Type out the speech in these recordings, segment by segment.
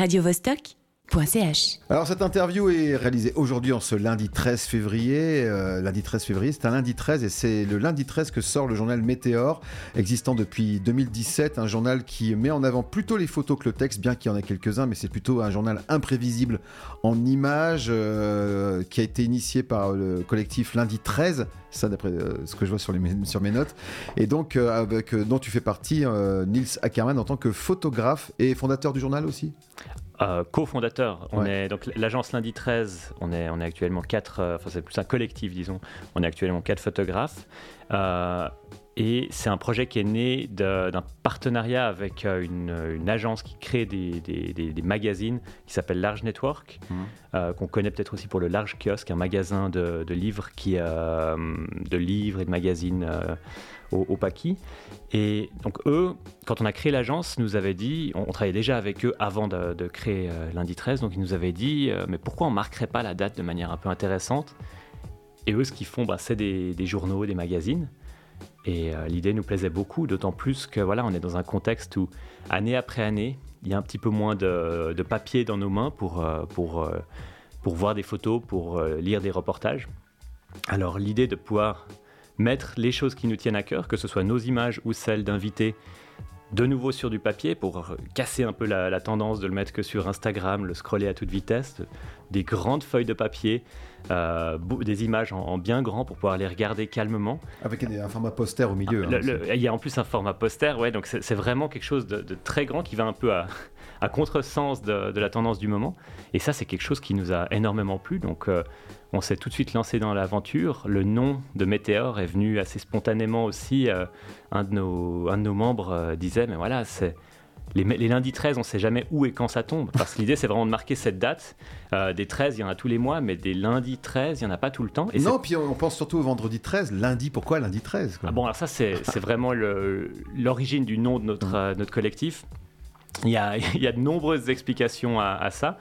radiovostok.ch. Alors cette interview est réalisée aujourd'hui en ce lundi 13 février. Euh, lundi 13 février, c'est un lundi 13 et c'est le lundi 13 que sort le journal Météor, existant depuis 2017, un journal qui met en avant plutôt les photos que le texte, bien qu'il y en ait quelques-uns, mais c'est plutôt un journal imprévisible en images, euh, qui a été initié par le collectif Lundi 13, ça d'après euh, ce que je vois sur, les, sur mes notes, et donc euh, avec, euh, dont tu fais partie, Nils Ackermann, en tant que photographe et fondateur du journal aussi Euh, co-fondateur. On Ouais. est donc l'agence Lundi 13. On est on est actuellement quatre. euh, Enfin c'est plus un collectif disons. On est actuellement quatre photographes. Euh, et c'est un projet qui est né d'un partenariat avec euh, une, une agence qui crée des, des- des- des magazines qui s'appelle Large Network, Mhm. euh, qu'on connaît peut-être aussi pour le Large Kiosque, un magasin de, de livres qui euh, de livres et de magazines euh, au, au Paki. Et donc eux, quand on a créé l'agence, nous avaient dit, on, on travaillait déjà avec eux avant de, de créer lundi 13, donc ils nous avaient dit, mais pourquoi on marquerait pas la date de manière un peu intéressante? Et eux, ce qu'ils font, bah, c'est des journaux, des magazines. Et euh, l'idée nous plaisait beaucoup, d'autant plus que voilà, on est dans un contexte où année après année, il y a un petit peu moins de, de papier dans nos mains pour, euh, pour, euh, pour voir des photos, pour lire des reportages. Alors l'idée de pouvoir mettre les choses qui nous tiennent à cœur, que ce soit nos images ou celles d'invités, de nouveau sur du papier pour casser un peu la, la tendance de le mettre que sur Instagram, le scroller à toute vitesse, des grandes feuilles de papier, euh, des images en, en bien grand pour pouvoir les regarder calmement. Avec un, format poster au milieu. Le- hein, le- il y a en plus un format poster, ouais, donc c'est c'est vraiment quelque chose de, de très grand qui va un peu à, à contresens de, de la tendance du moment. Et ça, c'est quelque chose qui nous a énormément plu. Donc, euh, on s'est tout de suite lancé dans l'aventure. Le nom de Météor est venu assez spontanément aussi. euh, un, de nos, un de nos membres euh, disait, mais voilà, c'est. Les, les lundis 13, on ne sait jamais où et quand ça tombe. Parce que l'idée, c'est vraiment de marquer cette date. Euh, des 13, il y en a tous les mois, mais des lundis 13, il n'y en a pas tout le temps. Et non, puis on on pense surtout au vendredi 13. Lundi, pourquoi lundi 13 quoi? Ah bon, alors ça, c'est c'est vraiment le- l'origine du nom de notre, euh, notre collectif. Il y, a, il y a de nombreuses explications à, à ça.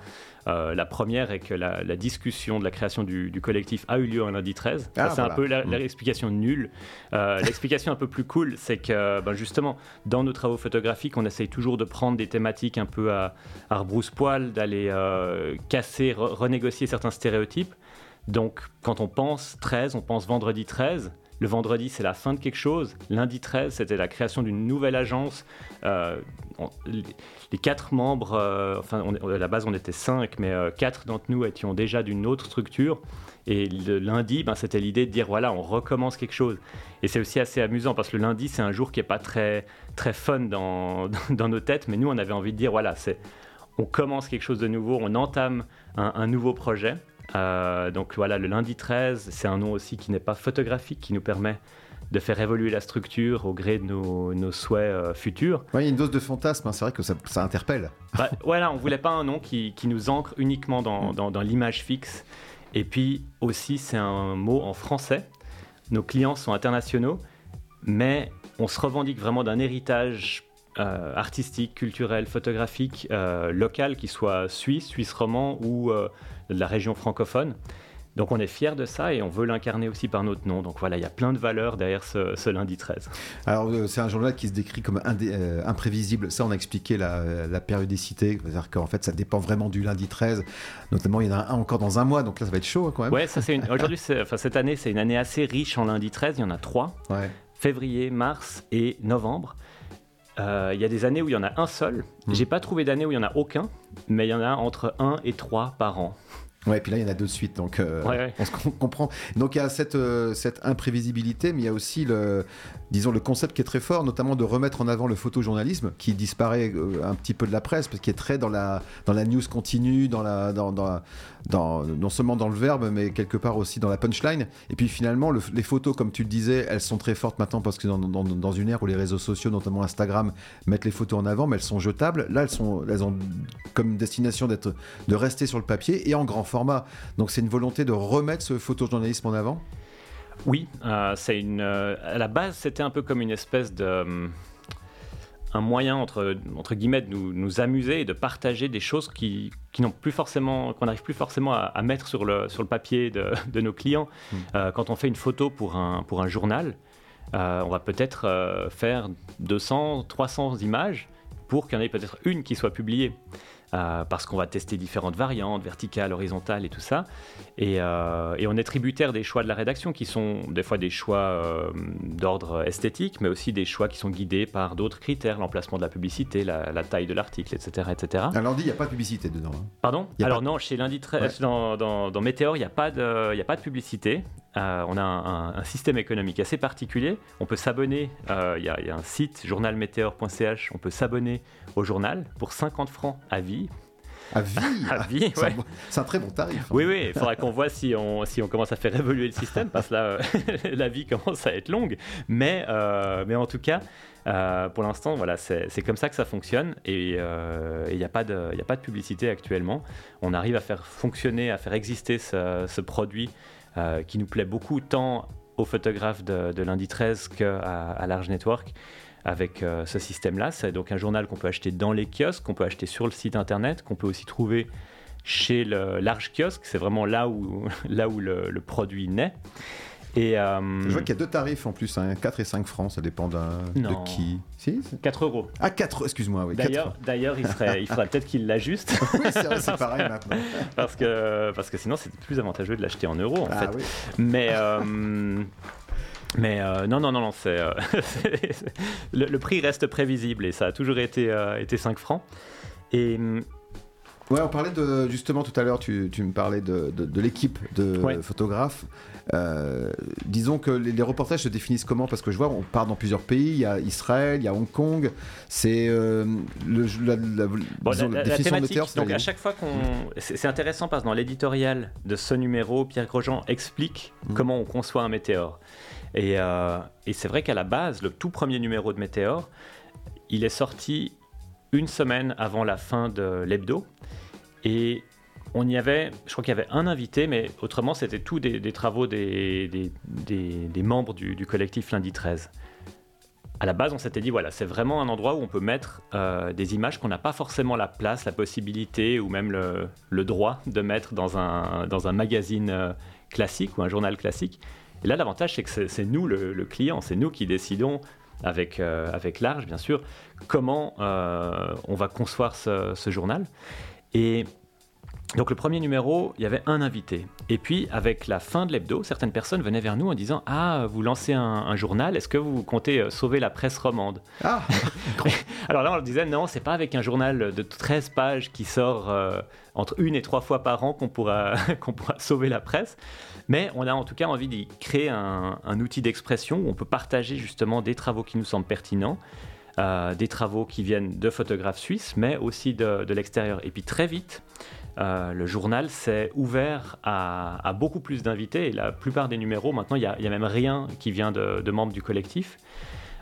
Euh, la première est que la, la discussion de la création du, du collectif a eu lieu un lundi 13. Ça, Ah, c'est voilà. un peu Mm. l'explication nulle. Euh, l'explication un peu plus cool, c'est que ben, justement, dans nos travaux photographiques, on essaye toujours de prendre des thématiques un peu à, à rebrousse-poil, d'aller euh, casser, re- renégocier certains stéréotypes. Donc, quand on pense 13, on pense vendredi 13. Le vendredi, c'est la fin de quelque chose. Lundi 13, c'était la création d'une nouvelle agence. Euh, les quatre membres, euh, enfin, à la base, on était cinq, mais euh, quatre d'entre nous étions déjà d'une autre structure. Et le lundi, ben, c'était l'idée de dire voilà, on recommence quelque chose. Et c'est aussi assez amusant parce que le lundi, c'est un jour qui n'est pas très, très fun dans, nos têtes, mais nous, on avait envie de dire voilà, c'est on commence quelque chose de nouveau, on entame un nouveau projet. Euh, donc voilà, le lundi 13, c'est un nom aussi qui n'est pas photographique, qui nous permet de faire évoluer la structure au gré de nos, nos souhaits euh, futurs. Ouais, il y a une dose de fantasme, hein, c'est vrai que ça, ça interpelle. Bah, voilà, on voulait pas un nom qui, qui nous ancre uniquement Mm. dans, dans- dans l'image fixe. Et puis aussi, c'est un mot en français. Nos clients sont internationaux, mais on se revendique vraiment d'un héritage euh, artistique, culturel, photographique, euh, local, qui soit suisse, suisse roman ou de la région francophone. Donc on est fiers de ça et on veut l'incarner aussi par notre nom. Donc voilà, il y a plein de valeurs derrière ce, ce lundi 13. Alors, euh, c'est un journal qui se décrit comme indé- euh, imprévisible. Ça, on a expliqué la, la périodicité. C'est-à-dire qu'en fait, ça dépend vraiment du lundi 13. Notamment, il y en a un encore dans un mois, donc là, ça va être chaud hein, quand même. Ouais, ça c'est une... aujourd'hui, enfin cette année, c'est une année assez riche en lundi 13. Il y en a trois. Ouais. février, mars et novembre. Euh, Il y a des années où il y en a un seul. Mm. J'ai pas trouvé d'année où il y en a aucun, mais il y en a entre 1 et 3 par an. Ouais, et puis là, il y en a deux de suite, donc euh, Ouais, ouais. on se com- comprend. Donc, il y a cette, euh, cette imprévisibilité, mais il y a aussi le, disons, le concept qui est très fort, notamment de remettre en avant le photojournalisme, qui disparaît euh, un petit peu de la presse, parce qu'il est très dans la, dans la news continue, dans la, dans, dans, la- dans- non seulement dans le verbe, mais quelque part aussi dans la punchline. Et puis finalement, le- les photos, comme tu le disais, elles sont très fortes maintenant, parce que dans, dans- dans une ère où les réseaux sociaux, notamment Instagram, mettent les photos en avant, mais elles sont jetables. Là, elles, sont, elles ont comme destination d'être, de rester sur le papier et en grand format. Donc c'est une volonté de remettre ce photojournalisme en avant? Oui, euh, c'est une. euh, à la base, c'était un peu comme une espèce de. euh, un moyen entre, entre guillemets de nous, nous amuser et de partager des choses qui, qui n'ont plus forcément qu'on n'arrive plus forcément à, à mettre sur le, sur le papier de, de nos clients. Mm. Euh, quand on fait une photo pour un, pour un journal, euh, on va peut-être euh, faire 200, 300 images pour qu'il y en ait peut-être une qui soit publiée. Euh, parce qu'on va tester différentes variantes, verticales, horizontales et tout ça. Et, euh, on est tributaire des choix de la rédaction qui sont des fois des choix euh, d'ordre esthétique, mais aussi des choix qui sont guidés par d'autres critères, l'emplacement de la publicité, la, taille de l'article, etc., etc. Alors dit, il n'y a pas de publicité dedans. Hein. Pardon? Alors non, chez Lundi 13, dans, dans, dans, Météor, il n'y a, pas de, a pas de publicité. On a un, système économique assez particulier. On peut s'abonner, il y, y, a un site, journalmétéor.ch, on peut s'abonner au journal pour 50 francs à vie à vie? À vie, C'est un très bon tarif. Hein. Oui, oui, il faudra qu'on voit si on, si on commence à faire évoluer le système, parce que là, la vie commence à être longue. Mais, euh, mais en tout cas, euh, pour l'instant, voilà, c'est comme ça que ça fonctionne et euh, il n'y a pas de publicité actuellement. On arrive à faire fonctionner, à faire exister ce, produit qui nous plaît beaucoup, tant aux photographes de, lundi 13 qu'à Large Network avec euh, ce système-là. C'est donc un journal qu'on peut acheter dans les kiosques, qu'on peut acheter sur le site internet, qu'on peut aussi trouver chez le large kiosque. C'est vraiment là où, là où le, produit naît. Et, euh, Je vois qu'il y a deux tarifs en plus, 4 hein, et 5 francs, ça dépend de qui. Si 4 euros. Ah, 4, excuse-moi. Oui, d'ailleurs, d'ailleurs, il, il faudrait peut-être qu'il l'ajuste. oui, c'est pareil maintenant. parce, que, parce que sinon, c'est plus avantageux de l'acheter en euros, en ah fait. Mais. Euh, mais euh, non, non, non, non, c'est, euh, le, prix reste prévisible et ça a toujours été, euh, été 5 francs. Et. Ouais, on parlait de. Justement, tout à l'heure, tu, tu me parlais de, de, l'équipe de photographes. disons que les, reportages se définissent comment? Parce que je vois, on part dans plusieurs pays. Il y a Israël, il y a Hong Kong. C'est le, la, la, définition de Donc à chaque fois qu'on, c'est, intéressant parce que dans l'éditorial de ce numéro, Pierre Grosjean explique mmh. comment on conçoit un météore. Euh, et, c'est vrai qu'à la base, le tout premier numéro de Météor, il est sorti une semaine avant la fin de l'hebdo. Et on y avait, je crois qu'il y avait un invité, mais autrement, c'était tous des, travaux des, des, membres du, collectif Lundi 13. À la base, on s'était dit, voilà, c'est vraiment un endroit où on peut mettre euh, des images qu'on n'a pas forcément la place, la possibilité ou même le, droit de mettre dans un, dans un magazine euh, classique ou un journal classique. Et là, l'avantage, c'est que c'est nous, le, client, c'est nous qui décidons, avec, euh, avec Large, bien sûr, comment euh, on va concevoir ce, journal. Et donc le premier numéro, il y avait un invité. Et puis avec la fin de l'hebdo, certaines personnes venaient vers nous en disant Ah, vous lancez un, journal, est-ce que vous comptez euh, sauver la presse romande? Ah Alors là, on leur disait Non, c'est pas avec un journal de 13 pages qui sort entre une et trois fois par an qu'on pourra, qu'on pourra sauver la presse. Mais on a en tout cas envie d'y créer un, outil d'expression où on peut partager justement des travaux qui nous semblent pertinents, euh, des travaux qui viennent de photographes suisses, mais aussi de, l'extérieur. Et puis très vite, euh, le journal s'est ouvert à, beaucoup plus d'invités. Et la plupart des numéros, maintenant, il n'y a, même rien qui vient de membres du collectif.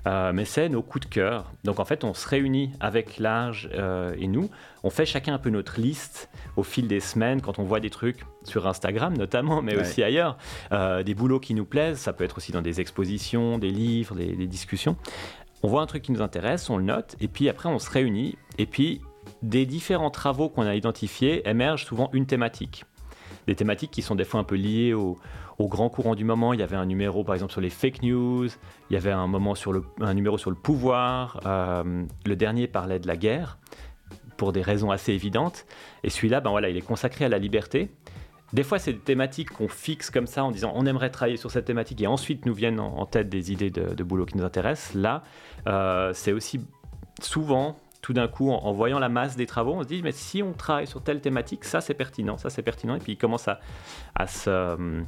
Euh, mais c'est nos coups de cœur. Donc en fait, on se réunit avec Large euh, et nous. On fait chacun un peu notre liste au fil des semaines quand on voit des trucs sur Instagram notamment, mais aussi ailleurs, euh, des boulots qui nous plaisent. Ça peut être aussi dans des expositions, des livres, des, des, discussions. On voit un truc qui nous intéresse, on le note, et puis après on se réunit. Et puis des différents travaux qu'on a identifiés émerge souvent une thématique. Des thématiques qui sont des fois un peu liées au, grand courant du moment. Il y avait un numéro, par exemple, sur les fake news. Il y avait un, moment sur un numéro sur le pouvoir. Euh, le dernier parlait de la guerre, pour des raisons assez évidentes. Et celui-là, ben voilà, il est consacré à la liberté. Des fois, c'est des thématiques qu'on fixe comme ça en disant on aimerait travailler sur cette thématique et ensuite nous viennent en, tête des idées de, boulot qui nous intéressent. Là, euh, c'est aussi souvent tout d'un coup, en, voyant la masse des travaux, on se dit, mais si on travaille sur telle thématique, ça c'est pertinent, ça c'est pertinent, et puis il commence à, à se,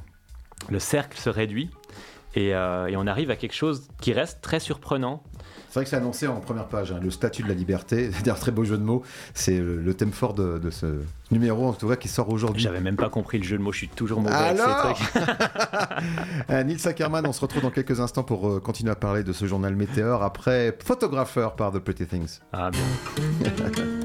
le cercle se réduit euh, et, on arrive à quelque chose qui reste très surprenant. C'est vrai que c'est annoncé en première page, hein, le statut de la liberté, un très beau jeu de mots, c'est le, thème fort de, ce numéro en tout cas qui sort aujourd'hui. J'avais même pas compris le jeu de mots, je suis toujours mauvais avec ces trucs. Euh, Nils Ackerman, on se retrouve dans quelques instants pour euh, continuer à parler de ce journal Météor après Photographeur par The Pretty Things. Ah bien.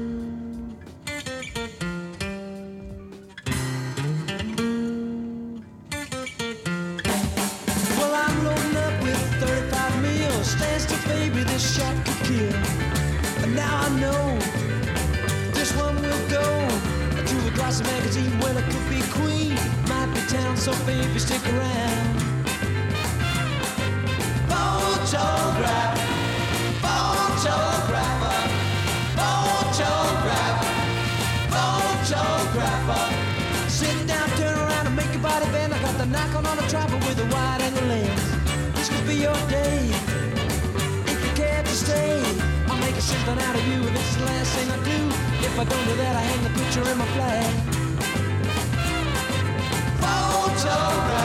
So baby, stick around. Photograph, photographer, photograph. photographer. Sit down, turn around, and make your body bend. I got the knock on the trapper with the wide angle lens. This could be your day. If you care to stay, I'll make a something out of you. This is the last thing I do. If I don't do that, I hang the picture in my flag. Photograph alright.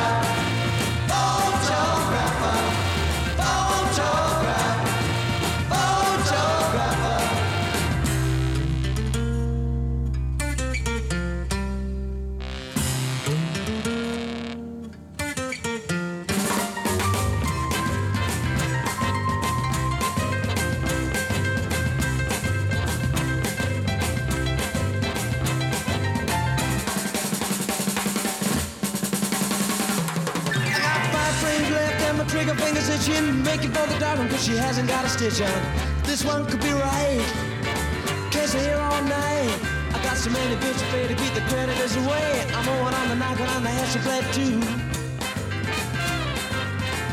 Fingers itching. Making for the dark cause she hasn't got a stitch on. This one could be right. Stay here all night. I got so many to pay to keep the creditors away. I'm on on the knock on the hash flat too.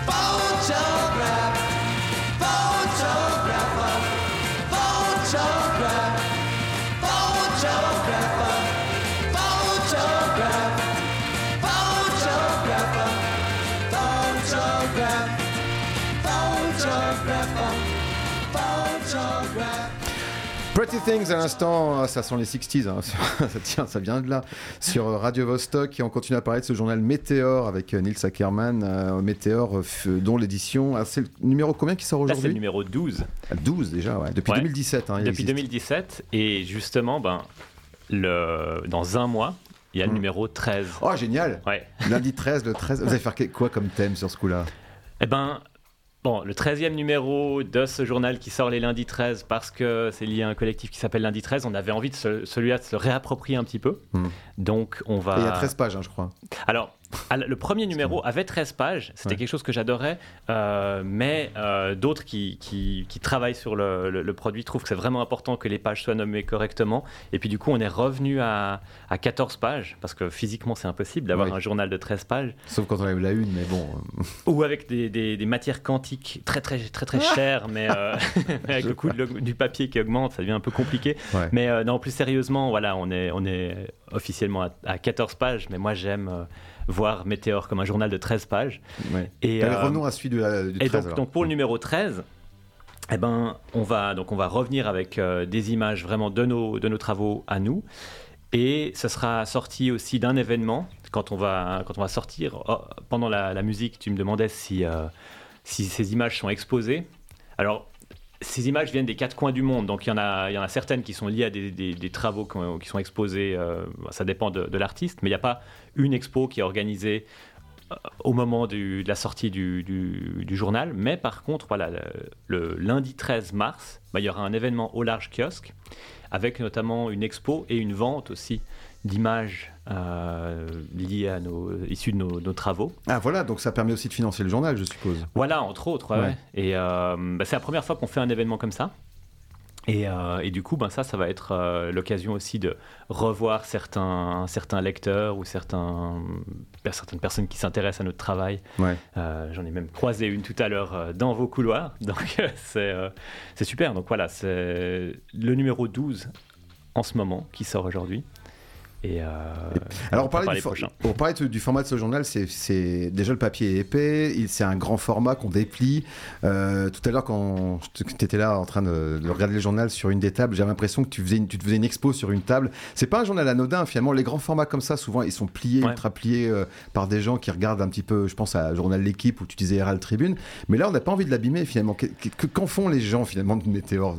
Photograph. Pretty Things à l'instant, ça sent les 60s, hein. ça, tient, ça vient de là. Sur Radio Vostok, et on continue à parler de ce journal Météor avec euh, Nils Ackermann, euh, Météor, euh, dont l'édition. ah, c'est le numéro combien qui sort Là, c'est le aujourd'hui? numéro 12 Ah, 12 déjà, ouais. Depuis Ouais. 2017. hein, depuis existe. 2017. Et justement, ben, le, dans un mois, il y a le Hmm. numéro 13. Oh, génial Ouais. Lundi 13, le 13. Vous allez faire quoi comme thème sur ce coup-là? Eh ben, bon, le 13e numéro de ce journal qui sort les lundis 13 parce que c'est lié à un collectif qui s'appelle Lundi 13, on avait envie de celui-là de se réapproprier un petit peu. Hmm. Donc, on va. Et il y a 13 pages, hein, je crois. Alors, le premier numéro avait 13 pages, c'était Ouais. quelque chose que j'adorais, euh, mais euh, d'autres qui, qui- qui travaillent sur le, le- le produit trouvent que c'est vraiment important que les pages soient nommées correctement. Et puis du coup, on est revenu à, à 14 pages, parce que physiquement, c'est impossible d'avoir un journal de 13 pages, Sauf quand on lève la une, mais bon. ou avec des, des- des matières quantiques très très très très chères, mais euh, avec le coût du papier qui augmente, ça devient un peu compliqué. Ouais. Mais euh, non, plus sérieusement, voilà, on est, on est officiellement à, à 14 pages, mais moi j'aime euh, voir Météor comme un journal de 13 pages. ouais. Et, euh, revenons à celui de la, du 13. et donc, pour le numéro 13, eh ben, on, va, donc on va revenir avec euh, des images vraiment de nos, de nos travaux à nous. Et ce sera sorti aussi d'un événement. Quand on va, quand on va sortir, oh, pendant la, la musique, tu me demandais si, euh, si ces images sont exposées. Alors, ces images viennent des quatre coins du monde, donc il y en a, certaines qui sont liées à des, travaux qui, ont- qui sont exposés, euh, ça dépend de, l'artiste, mais il n'y a pas une expo qui est organisée euh, au moment de la sortie du, journal, mais par contre, voilà, le, le lundi 13 mars, bah, il y aura un événement au large kiosque, avec notamment une expo et une vente aussi d'images euh, liées à nos, issues de nos- nos travaux. Ah voilà, donc ça permet aussi de financer le journal, je suppose. Voilà, entre autres. ouais, Ouais. ouais. Et euh, bah, c'est la première fois qu'on fait un événement comme ça. Et, euh, et du coup, ben, ça, ça va être euh, l'occasion aussi de revoir certains, certains lecteurs ou certains, per- certaines personnes qui s'intéressent à notre travail. Ouais. J'en ai même croisé une tout à l'heure dans vos couloirs. Donc, c'est c'est super. Donc voilà, c'est le numéro 12 en ce moment qui sort aujourd'hui. Et, euh, Alors, on parlait, du, for- prochains. on parlait du format de ce journal, c'est- déjà le papier est épais, c'est un grand format qu'on déplie. Euh, tout à l'heure, quand tu étais là en train de, de regarder le journal sur une des tables, j'avais l'impression que tu, faisais une, tu te faisais une expo sur une table. C'est pas un journal anodin, finalement. Les grands formats comme ça, souvent, ils sont pliés, Ouais. ultra pliés euh, par des gens qui regardent un petit peu, je pense à Journal L'équipe où tu disais Herald Tribune. Mais là, on n'a pas envie de l'abîmer, finalement. Que- que- Qu'en font les gens, finalement, de Météor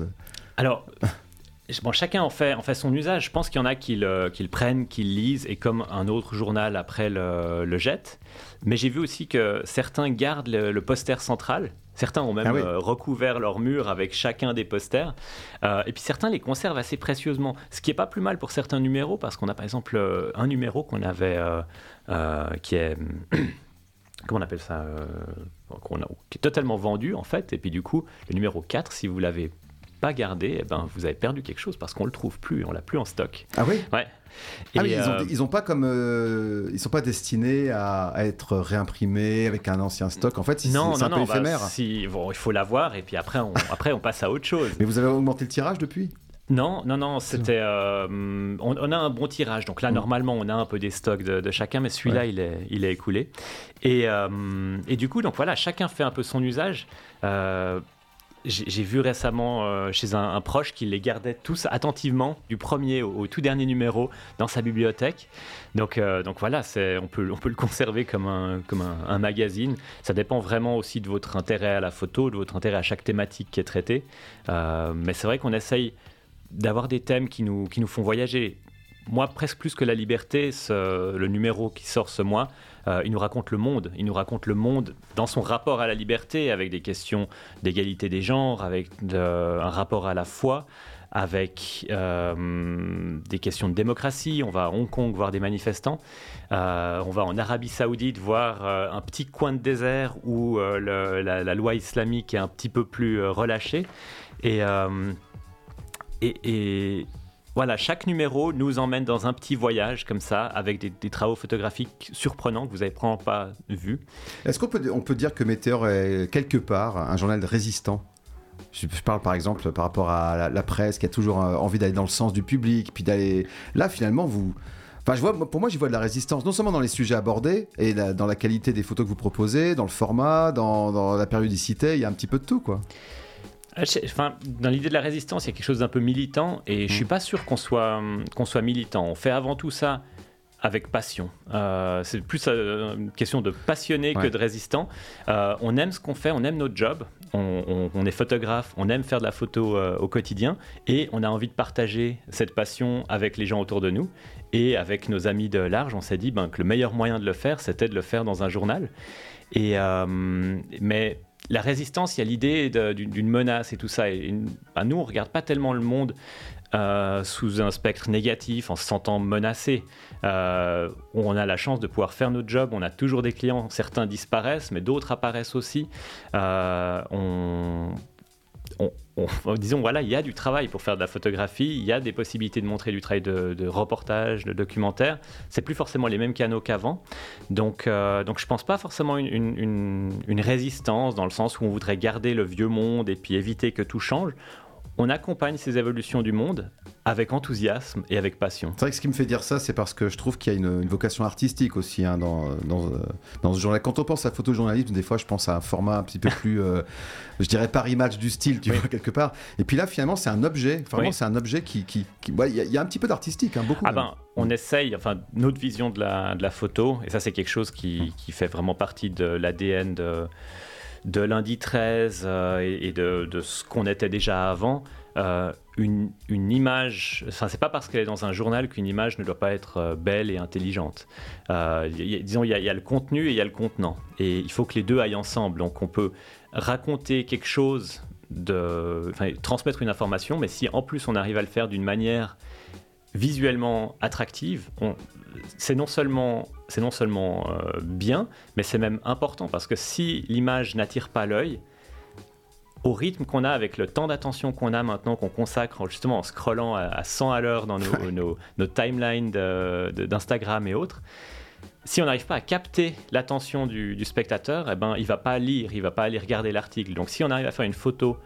Alors, bon, chacun en fait, en fait son usage. Je pense qu'il y en a qui le, qui le prennent, qui le lisent et comme un autre journal après le, le jettent. Mais j'ai vu aussi que certains gardent le, le poster central. Certains ont même Ah oui. euh, recouvert leur mur avec chacun des posters. Euh, et puis certains les conservent assez précieusement. Ce qui est pas plus mal pour certains numéros parce qu'on a par exemple euh, un numéro qu'on avait euh, qui est. Comment on appelle ça euh, qu'on a- Qui est totalement vendu en fait. Et puis du coup, le numéro 4, si vous l'avez pas gardé, eh ben, vous avez perdu quelque chose parce qu'on le trouve plus, on l'a plus en stock. Ah oui? Ouais. Ah oui, ils, ont, euh, ils ont pas comme euh, ils sont pas destinés à, à être réimprimés avec un ancien stock. En fait, c'est un peu non, bah, éphémère. si, bon, il faut l'avoir et puis après on, après on passe à autre chose. Mais vous avez augmenté le tirage depuis? Non, non, non, c'était. Euh, on, a un bon tirage. Donc là, mm. normalement, on a un peu des stocks de, chacun, mais celui-là, il, est, il est écoulé. Et, euh, et, du coup, donc voilà, chacun fait un peu son usage. Euh, j'ai vu récemment chez un, proche qu'il les gardait tous attentivement, du premier au, tout dernier numéro, dans sa bibliothèque. Donc, donc voilà, on peut, on peut le conserver comme, un, comme un, magazine. Ça dépend vraiment aussi de votre intérêt à la photo, de votre intérêt à chaque thématique qui est traitée. mais c'est vrai qu'on essaye d'avoir des thèmes qui nous, qui nous font voyager. Moi, presque plus que la liberté, le numéro qui sort ce mois, euh, il nous raconte le monde. Il nous raconte le monde dans son rapport à la liberté, avec des questions d'égalité des genres, avec un rapport à la foi, avec euh, des questions de démocratie. On va à Hong Kong voir des manifestants. Euh, on va en Arabie Saoudite voir un petit coin de désert où la, loi islamique est un petit peu plus relâchée. Et et, voilà, chaque numéro nous emmène dans un petit voyage comme ça, avec des, travaux photographiques surprenants que vous n'avez probablement pas vus. Est-ce qu'on peut, on peut dire que Météor est quelque part un journal résistant? Je parle par exemple par rapport à la, presse qui a toujours euh, envie d'aller dans le sens du public, puis d'aller. Là, finalement, vous. Enfin, je vois, pour moi, j'y vois de la résistance, non seulement dans les sujets abordés et dans la qualité des photos que vous proposez, dans le format, dans, dans la périodicité, il y a un petit peu de tout, quoi. Ah, enfin, dans l'idée de la résistance, il y a quelque chose d'un peu militant, et je suis mm. pas sûr qu'on soit, qu'on soit militant. On fait avant tout ça avec passion. Euh, c'est plus euh, une question de passionné que de résistant. Euh, on aime ce qu'on fait, on aime notre job, on, est photographe, on aime faire de la photo au quotidien, et on a envie de partager cette passion avec les gens autour de nous. Et avec nos amis de large, on s'est dit ben, que le meilleur moyen de le faire, c'était de le faire dans un journal. Et, mais la résistance, il y a l'idée d'une menace et tout ça. Et, bah, nous, on ne regarde pas tellement le monde euh, sous un spectre négatif, en se sentant menacé. Euh, on a la chance de pouvoir faire notre job, on a toujours des clients, certains disparaissent, mais d'autres apparaissent aussi. Euh, disons, voilà, il y a du travail pour faire de la photographie, il y a des possibilités de montrer du travail de, reportage, de documentaire. C'est plus forcément les mêmes canaux qu'avant. Donc, euh, donc je pense pas forcément une, une, résistance dans le sens où on voudrait garder le vieux monde et puis éviter que tout change on accompagne ces évolutions du monde avec enthousiasme et avec passion. C'est vrai que ce qui me fait dire ça, c'est parce que je trouve qu'il y a une, vocation artistique aussi hein, dans, dans, euh, dans, ce journal. Quand on pense à photojournalisme, des fois, je pense à un format un petit peu plus, euh, je dirais, par image du style, tu vois, quelque part. Et puis là, finalement, c'est un objet. Vraiment, c'est un objet qui. Il y, a un petit peu d'artistique, hein, beaucoup. Ah ben, on essaye, enfin, notre vision de la, de la photo, et ça, c'est quelque chose qui, hum. qui, fait vraiment partie de l'ADN de de lundi 13 euh, et, de, ce qu'on était déjà avant, euh, une, image, enfin c'est pas parce qu'elle est dans un journal qu'une image ne doit pas être euh, belle et intelligente. disons, il y, a le contenu et il y a le contenant. Et il faut que les deux aillent ensemble. Donc on peut raconter quelque chose, de, transmettre une information, mais si en plus on arrive à le faire d'une manière visuellement attractive, c'est non seulement, c'est non seulement euh, bien, mais c'est même important parce que si l'image n'attire pas l'œil, au rythme qu'on a, avec le temps d'attention qu'on a maintenant, qu'on consacre justement en scrollant à, 100 à l'heure dans nos, nos, timelines d'Instagram et autres, si on n'arrive pas à capter l'attention du, spectateur, eh ben, il va pas lire, il va pas aller regarder l'article. Donc si on arrive à faire une photo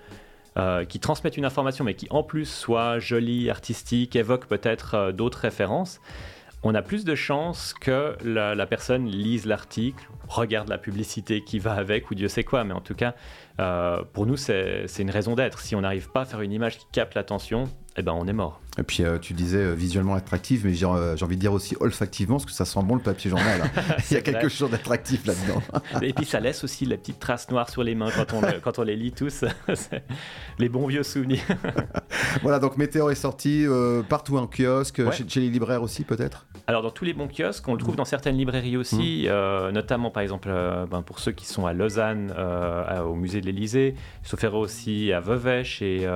euh, qui transmette une information, mais qui en plus soit jolie, artistique, évoque peut-être euh, d'autres références, on a plus de chances que la, personne lise l'article, regarde la publicité qui va avec ou Dieu sait quoi. Mais en tout cas, euh, pour nous, c'est une raison d'être. Si on n'arrive pas à faire une image qui capte l'attention, eh ben on est mort. Et puis euh, tu disais euh, visuellement attractif, mais j'ai envie de dire aussi olfactivement, parce que ça sent bon le papier journal. Hein. Il y a quelque chose d'attractif là-dedans. et puis ça laisse aussi la petite trace noire sur les mains quand on, quand on les lit tous. les bons vieux souvenirs. voilà, donc Météor est sorti partout en kiosque, chez, les libraires aussi peut-être? Alors dans tous les bons kiosques, on le trouve dans certaines librairies aussi, mmh. notamment par exemple ben, pour ceux qui sont à Lausanne, au musée de l'Elysée, faire aussi à Vevey chez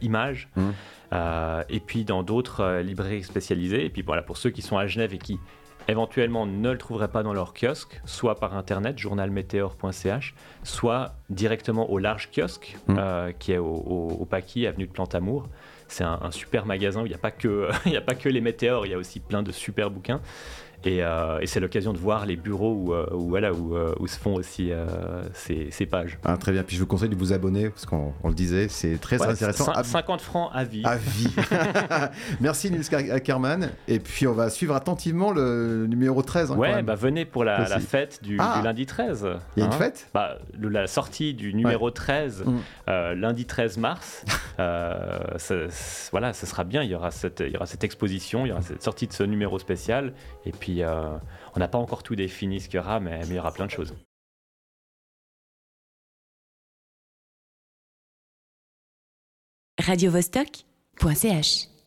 Images. Mmh. Euh, et puis dans d'autres euh, librairies spécialisées. Et puis voilà, pour ceux qui sont à Genève et qui éventuellement ne le trouveraient pas dans leur kiosque, soit par internet, journalmétéor.ch, soit directement au large kiosque, mmh. euh, qui est au, au, Paquis, avenue de Plantamour. C'est un, super magasin où il n'y a, pas que, a pas que les météores, il y a aussi plein de super bouquins. Et, euh, et c'est l'occasion de voir les bureaux où, euh, où, voilà, où, euh, où, se font aussi ces, ces, pages. Ah, très bien. Puis je vous conseille de vous abonner, parce qu'on le disait, c'est très ouais, intéressant. 50 francs à vie. À vie. Merci Nils Ackerman. Et puis on va suivre attentivement le numéro 13. Hein, ouais, bah venez pour la, la fête du, ah. du, lundi 13. Il y a hein une fête? Bah, La sortie du numéro ouais. 13, mmh. lundi 13 mars. voilà, ce sera bien. Il y, aura cette, il y aura cette exposition, il y aura cette sortie de ce numéro spécial. Et puis, euh, on n'a pas encore tout défini ce qu'il y aura, mais, il y aura plein de choses. radiovostok.ch